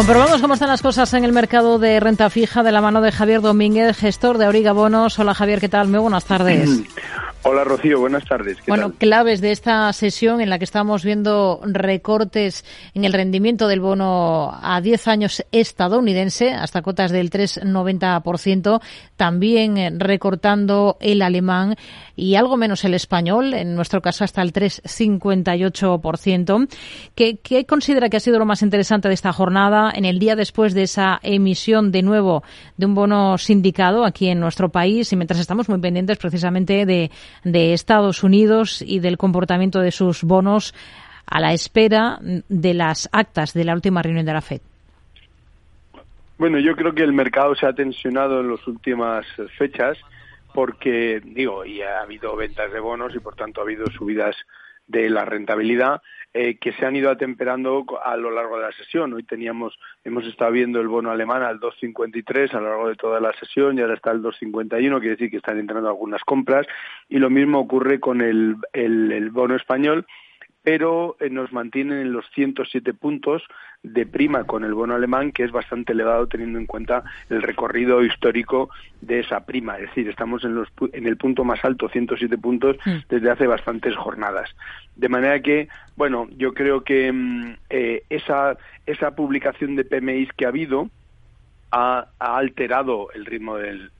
Comprobamos cómo están las cosas en el mercado de renta fija de la mano de Javier Domínguez, gestor de Auriga Bonos. Hola Javier, ¿qué tal? Muy buenas tardes. Hola Rocío, buenas tardes. bueno, claves de esta sesión en la que estamos viendo recortes en el rendimiento del bono a 10 años estadounidense hasta cotas del 3,90%, también recortando el alemán y algo menos el español, en nuestro caso hasta el 3,58%. ¿Qué, ¿Qué considera que ha sido lo más interesante de esta jornada en el día después de esa emisión de nuevo de un bono sindicado aquí en nuestro país y mientras estamos muy pendientes precisamente de de Estados Unidos y del comportamiento de sus bonos a la espera de las actas de la última reunión de la FED? Bueno, yo creo que el mercado se ha tensionado en las últimas fechas porque, digo, y ha habido ventas de bonos y por tanto ha habido subidas de la rentabilidad eh, que se han ido atemperando a lo largo de la sesión. Hoy teníamos, hemos estado viendo el bono alemán al 2,53 a lo largo de toda la sesión y ahora está el 2,51, quiere decir que están entrando algunas compras y lo mismo ocurre con el bono español pero eh, nos mantienen en los 107 puntos de prima con el bono alemán, que es bastante elevado teniendo en cuenta el recorrido histórico de esa prima. Es decir, estamos en, los, en el punto más alto, 107 puntos, mm. desde hace bastantes jornadas. De manera que, bueno, yo creo que mm, eh, esa, esa publicación de PMI que ha habido, ha, alterado el ritmo del,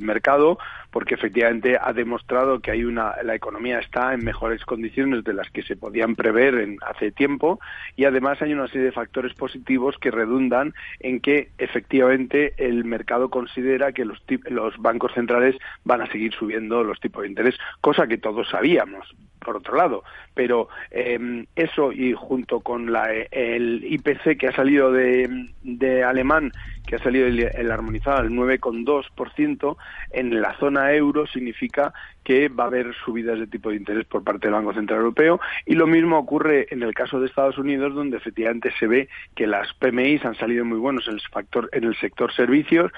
mercado porque efectivamente ha demostrado que hay una la economía está en mejores condiciones de las que se podían prever en, hace tiempo y además hay una serie de factores positivos que redundan en que efectivamente el mercado considera que los, los bancos centrales van a seguir subiendo los tipos de interés cosa que todos sabíamos por otro lado. Pero em, eso y junto con la, el IPC que ha salido de, de alemán, que ha salido el, el armonizado al 9,2%, en la zona euro significa que va a haber subidas de tipo de interés por parte del Banco Central Europeo y lo mismo ocurre en el caso de Estados Unidos donde efectivamente se ve que las PMIs han salido muy buenos en el, factor, en el sector servicios.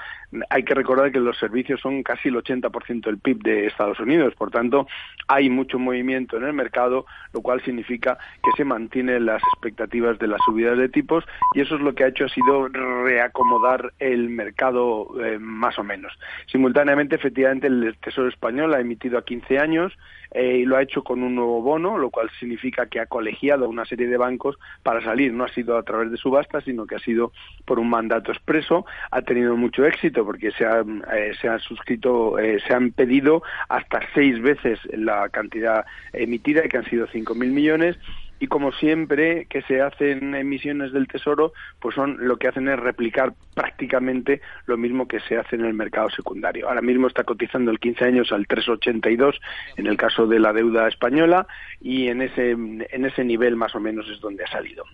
Hay que recordar que los servicios son casi el 80% del PIB de Estados Unidos, por tanto hay mucho movimiento en el mercado, lo cual significa que se mantienen las expectativas de las subidas de tipos y eso es lo que ha hecho ha sido reacomodar el mercado eh, más o menos. Simultáneamente, efectivamente, el Tesoro español ha emitido 15 años eh, y lo ha hecho con un nuevo bono, lo cual significa que ha colegiado a una serie de bancos para salir. No ha sido a través de subasta, sino que ha sido por un mandato expreso. Ha tenido mucho éxito porque se, eh, se suscrito, eh, se han pedido hasta seis veces la cantidad emitida, que han sido 5.000 millones y como siempre que se hacen emisiones del tesoro, pues son lo que hacen es replicar prácticamente lo mismo que se hace en el mercado secundario. Ahora mismo está cotizando el 15 años al 3,82 en el caso de la deuda española y en ese en ese nivel más o menos es donde ha salido.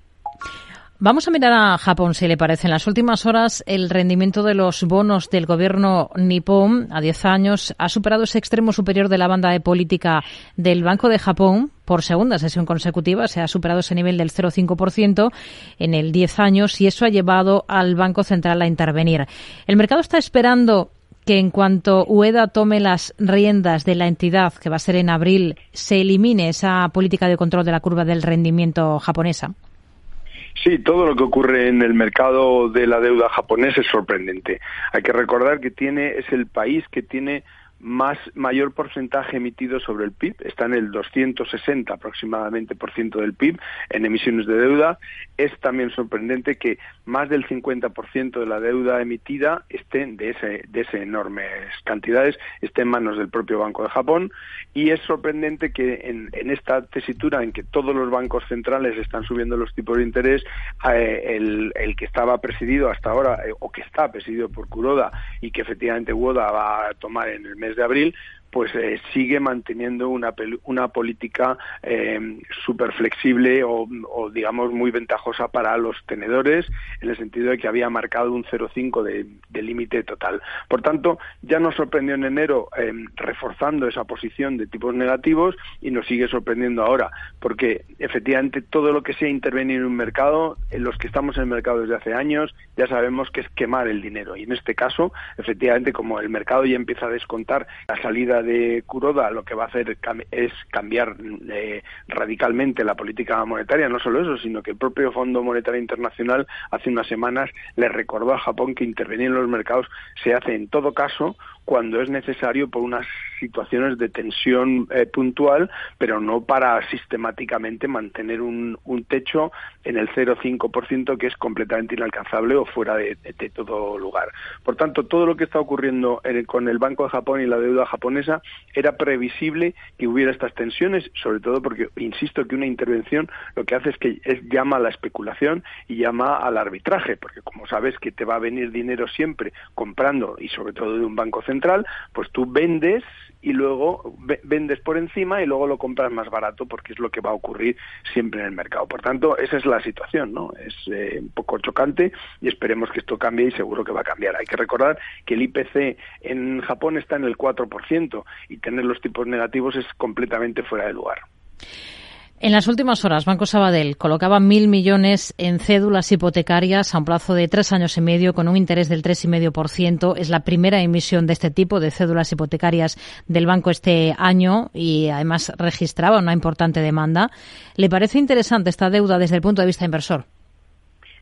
Vamos a mirar a Japón, si le parece. En las últimas horas, el rendimiento de los bonos del gobierno nipón a 10 años ha superado ese extremo superior de la banda de política del Banco de Japón por segunda sesión consecutiva. Se ha superado ese nivel del 0,5% en el 10 años y eso ha llevado al Banco Central a intervenir. El mercado está esperando que en cuanto UEDA tome las riendas de la entidad, que va a ser en abril, se elimine esa política de control de la curva del rendimiento japonesa. Sí, todo lo que ocurre en el mercado de la deuda japonés es sorprendente. Hay que recordar que tiene es el país que tiene más mayor porcentaje emitido sobre el PIB, está en el 260 aproximadamente por ciento del PIB en emisiones de deuda. Es también sorprendente que más del 50% de la deuda emitida esté de ese de ese enormes cantidades esté en manos del propio Banco de Japón y es sorprendente que en, esta tesitura en que todos los bancos centrales están subiendo los tipos de interés, eh, el, el, que estaba presidido hasta ahora eh, o que está presidido por Kuroda y que efectivamente Woda va a tomar en el mes de abril, pues eh, sigue manteniendo una, una política eh, súper flexible o, digamos muy ventajosa para los tenedores en el sentido de que había marcado un 0,5 de, límite total. Por tanto, ya nos sorprendió en enero eh, reforzando esa posición de tipos negativos y nos sigue sorprendiendo ahora porque efectivamente todo lo que sea intervenir en un mercado, en los que estamos en el mercado desde hace años, ya sabemos que es quemar el dinero y en este caso, efectivamente, como el mercado ya empieza a descontar la salida de Kuroda lo que va a hacer es cambiar eh, radicalmente la política monetaria, no solo eso, sino que el propio Fondo Monetario Internacional hace unas semanas le recordó a Japón que intervenir en los mercados se hace en todo caso cuando es necesario por unas situaciones de tensión eh, puntual, pero no para sistemáticamente mantener un, techo en el 0,5% que es completamente inalcanzable o fuera de, todo lugar. Por tanto, todo lo que está ocurriendo con el Banco de Japón y la deuda japonesa era previsible que hubiera estas tensiones, sobre todo porque, insisto, que una intervención lo que hace es que es, llama a la especulación y llama al arbitraje, porque como sabes que te va a venir dinero siempre comprando y sobre todo de un banco central, central, pues tú vendes y luego vendes por encima y luego lo compras más barato porque es lo que va a ocurrir siempre en el mercado. Por tanto, esa es la situación, ¿no? Es eh, un poco chocante y esperemos que esto cambie y seguro que va a cambiar. Hay que recordar que el IPC en Japón está en el 4% y tener los tipos negativos es completamente fuera de lugar. En las últimas horas, Banco Sabadell colocaba mil millones en cédulas hipotecarias a un plazo de tres años y medio con un interés del tres y medio por ciento. Es la primera emisión de este tipo de cédulas hipotecarias del banco este año y además registraba una importante demanda. ¿Le parece interesante esta deuda desde el punto de vista inversor?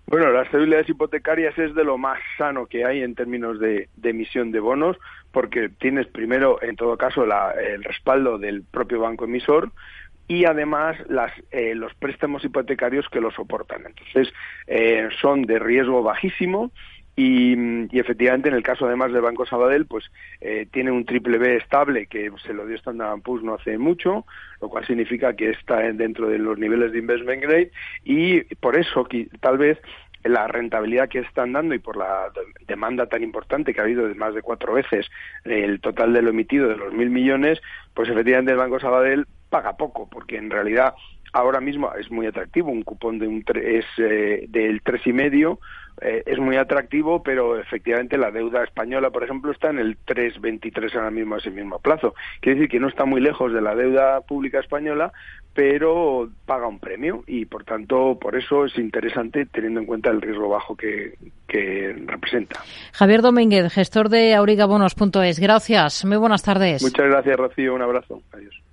Bueno, las cédulas hipotecarias es de lo más sano que hay en términos de, emisión de bonos, porque tienes primero, en todo caso, el respaldo del propio banco emisor, y además las, eh, los préstamos hipotecarios que lo soportan. Entonces, eh, son de riesgo bajísimo y, efectivamente en el caso además del Banco Sabadell, pues eh, tiene un triple B estable que se lo dio Standard Poor's no hace mucho, lo cual significa que está dentro de los niveles de investment grade y por eso tal vez la rentabilidad que están dando y por la demanda tan importante que ha habido de más de cuatro veces el total de lo emitido de los mil millones, pues efectivamente el Banco Sabadell paga poco, porque en realidad ahora mismo es muy atractivo, un cupón de un tres, eh, del tres y medio eh, es muy atractivo, pero efectivamente la deuda española, por ejemplo, está en el 3,23 ahora mismo a ese mismo plazo. Quiere decir que no está muy lejos de la deuda pública española, pero paga un premio y, por tanto, por eso es interesante teniendo en cuenta el riesgo bajo que, que representa. Javier Domínguez, gestor de aurigabonos.es. Gracias. Muy buenas tardes. Muchas gracias, Rocío. Un abrazo. Adiós.